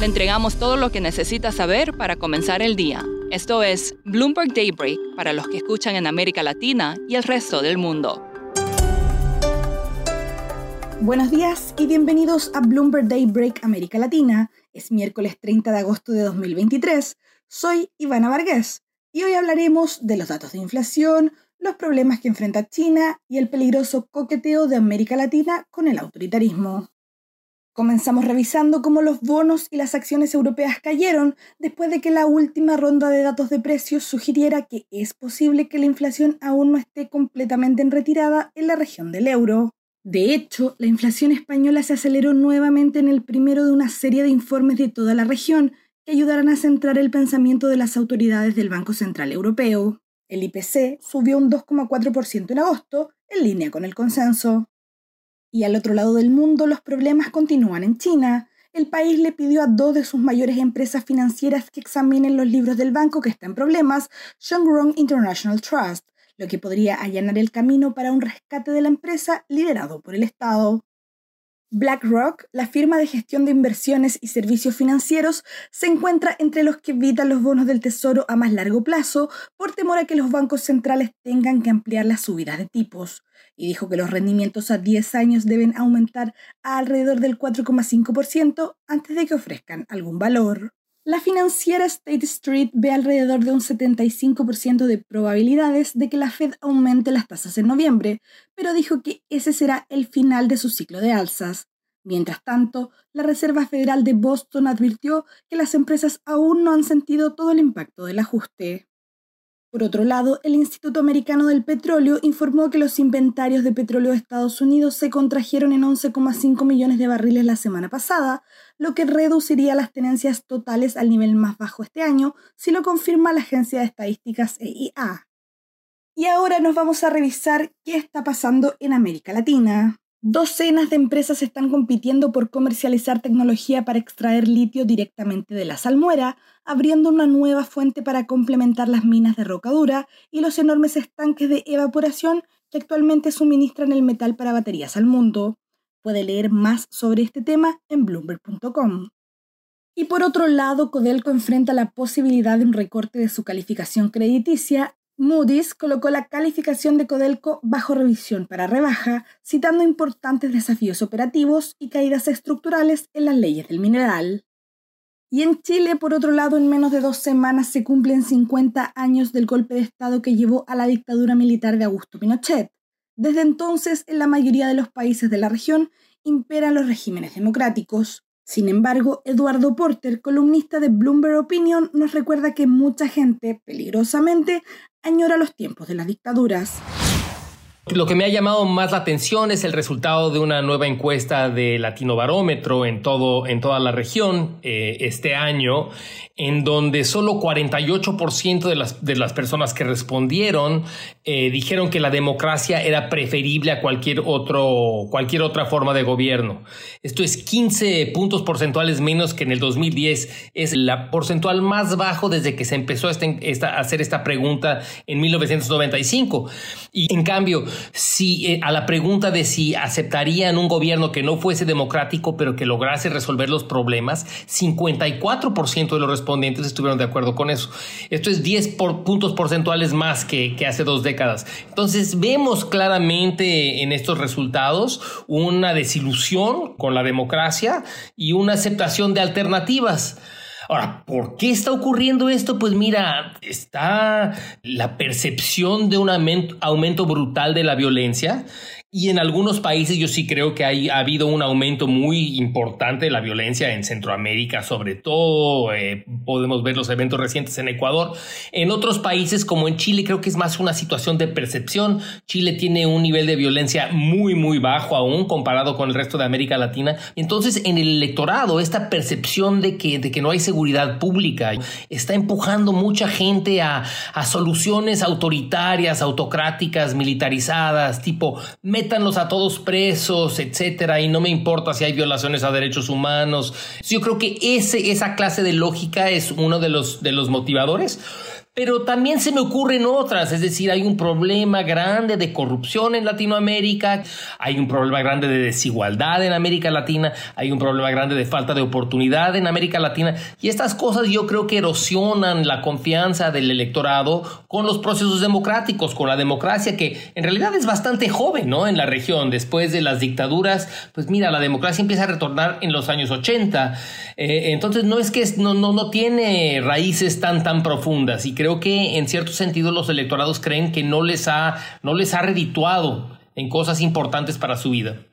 Le entregamos todo lo que necesita saber para comenzar el día. Esto es Bloomberg Daybreak para los que escuchan en América Latina y el resto del mundo. Buenos días y bienvenidos a Bloomberg Daybreak América Latina. Es miércoles 30 de agosto de 2023. Soy Ivana Vargas y hoy hablaremos de los datos de inflación, los problemas que enfrenta China y el peligroso coqueteo de América Latina con el autoritarismo. Comenzamos revisando cómo los bonos y las acciones europeas cayeron después de que la última ronda de datos de precios sugiriera que es posible que la inflación aún no esté completamente en retirada en la región del euro. De hecho, la inflación española se aceleró nuevamente en el primero de una serie de informes de toda la región que ayudarán a centrar el pensamiento de las autoridades del Banco Central Europeo. El IPC subió un 2,4% en agosto, en línea con el consenso. Y al otro lado del mundo los problemas continúan en China. El país le pidió a dos de sus mayores empresas financieras que examinen los libros del banco que está en problemas, Shengrong International Trust, lo que podría allanar el camino para un rescate de la empresa liderado por el Estado. BlackRock, la firma de gestión de inversiones y servicios financieros, se encuentra entre los que evitan los bonos del Tesoro a más largo plazo por temor a que los bancos centrales tengan que ampliar las subidas de tipos, y dijo que los rendimientos a 10 años deben aumentar a alrededor del 4,5% antes de que ofrezcan algún valor. La financiera State Street ve alrededor de un 75% de probabilidades de que la Fed aumente las tasas en noviembre, pero dijo que ese será el final de su ciclo de alzas. Mientras tanto, la Reserva Federal de Boston advirtió que las empresas aún no han sentido todo el impacto del ajuste. Por otro lado, el Instituto Americano del Petróleo informó que los inventarios de petróleo de Estados Unidos se contrajeron en 11,5 millones de barriles la semana pasada, lo que reduciría las tenencias totales al nivel más bajo este año, si lo confirma la agencia de estadísticas EIA. Y ahora nos vamos a revisar qué está pasando en América Latina. Docenas de empresas están compitiendo por comercializar tecnología para extraer litio directamente de la salmuera, abriendo una nueva fuente para complementar las minas de roca dura y los enormes estanques de evaporación que actualmente suministran el metal para baterías al mundo. Puede leer más sobre este tema en bloomberg.com. Y por otro lado, Codelco enfrenta la posibilidad de un recorte de su calificación crediticia Moody's colocó la calificación de Codelco bajo revisión para rebaja, citando importantes desafíos operativos y caídas estructurales en las leyes del mineral. Y en Chile, por otro lado, en menos de dos semanas se cumplen 50 años del golpe de Estado que llevó a la dictadura militar de Augusto Pinochet. Desde entonces, en la mayoría de los países de la región, imperan los regímenes democráticos. Sin embargo, Eduardo Porter, columnista de Bloomberg Opinion, nos recuerda que mucha gente, peligrosamente, añora los tiempos de las dictaduras. Lo que me ha llamado más la atención es el resultado de una nueva encuesta de Latino Barómetro en, todo, en toda la región eh, este año, en donde solo 48% de las, de las personas que respondieron eh, dijeron que la democracia era preferible a cualquier, otro, cualquier otra forma de gobierno. Esto es 15 puntos porcentuales menos que en el 2010. Es la porcentual más bajo desde que se empezó este, a hacer esta pregunta en 1995. Y en cambio, si eh, a la pregunta de si aceptarían un gobierno que no fuese democrático, pero que lograse resolver los problemas, 54% de los respondientes estuvieron de acuerdo con eso. Esto es 10 puntos porcentuales más que, que hace dos décadas. Entonces vemos claramente en estos resultados una desilusión con la democracia y una aceptación de alternativas. Ahora, ¿por qué está ocurriendo esto? Pues mira, está la percepción de un aumento, brutal de la violencia Y en algunos países yo sí creo que hay, ha habido un aumento muy importante de la violencia en Centroamérica, sobre todo. Eh, podemos ver los eventos recientes en Ecuador. En otros países como en Chile creo que es más una situación de percepción. Chile tiene un nivel de violencia muy, muy bajo aún comparado con el resto de América Latina. Entonces en el electorado esta percepción de que, de que no hay seguridad pública está empujando mucha gente a, a soluciones autoritarias, autocráticas, militarizadas, tipo métanlos a todos presos, etcétera, y no me importa si hay violaciones a derechos humanos. Yo creo que ese, esa clase de lógica es uno de los, de los motivadores. Pero también se me ocurren otras, es decir, hay un problema grande de corrupción en Latinoamérica, hay un problema grande de desigualdad en América Latina, hay un problema grande de falta de oportunidad en América Latina y estas cosas yo creo que erosionan la confianza del electorado con los procesos democráticos, con la democracia que en realidad es bastante joven, ¿no? En la región, después de las dictaduras, pues mira, la democracia empieza a retornar en los años 80, eh, entonces no es que no, no, no tiene raíces tan, tan profundas y creo que en cierto sentido los electorados creen que no les ha, no les ha redituado en cosas importantes para su vida.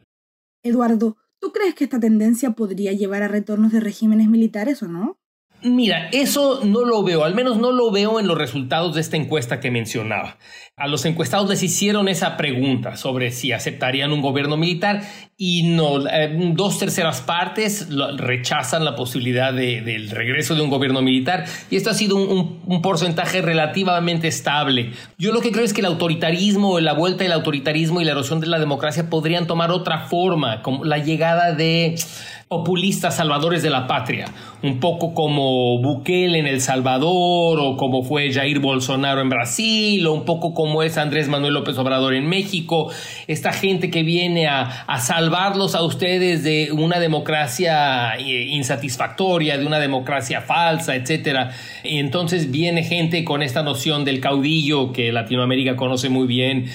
Eduardo, ¿tú crees que esta tendencia podría llevar a retornos de regímenes militares o no? Mira, eso no lo veo, al menos no lo veo en los resultados de esta encuesta que mencionaba. A los encuestados les hicieron esa pregunta sobre si aceptarían un gobierno militar y no, eh, dos terceras partes rechazan la posibilidad del regreso de un gobierno militar. Y esto ha sido un, un, porcentaje relativamente estable. Yo lo que creo es que el autoritarismo, la vuelta del autoritarismo y la erosión de la democracia podrían tomar otra forma, como la llegada de populistas salvadores de la patria, un poco como Bukele en El Salvador o como fue Jair Bolsonaro en Brasil o un poco como es Andrés Manuel López Obrador en México, esta gente que viene a, a salvarlos a ustedes de una democracia eh, insatisfactoria, de una democracia falsa, etcétera. Y entonces viene gente con esta noción del caudillo que Latinoamérica conoce muy bien,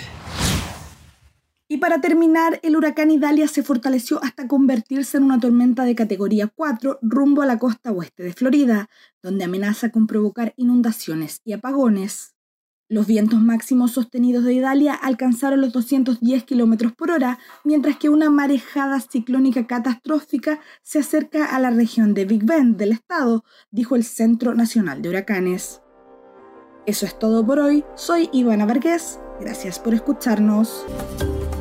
y para terminar, el huracán Idalia se fortaleció hasta convertirse en una tormenta de categoría 4 rumbo a la costa oeste de Florida, donde amenaza con provocar inundaciones y apagones. Los vientos máximos sostenidos de Idalia alcanzaron los 210 km por hora, mientras que una marejada ciclónica catastrófica se acerca a la región de Big Bend del estado, dijo el Centro Nacional de Huracanes. Eso es todo por hoy. Soy Ivana Vargas. Gracias por escucharnos.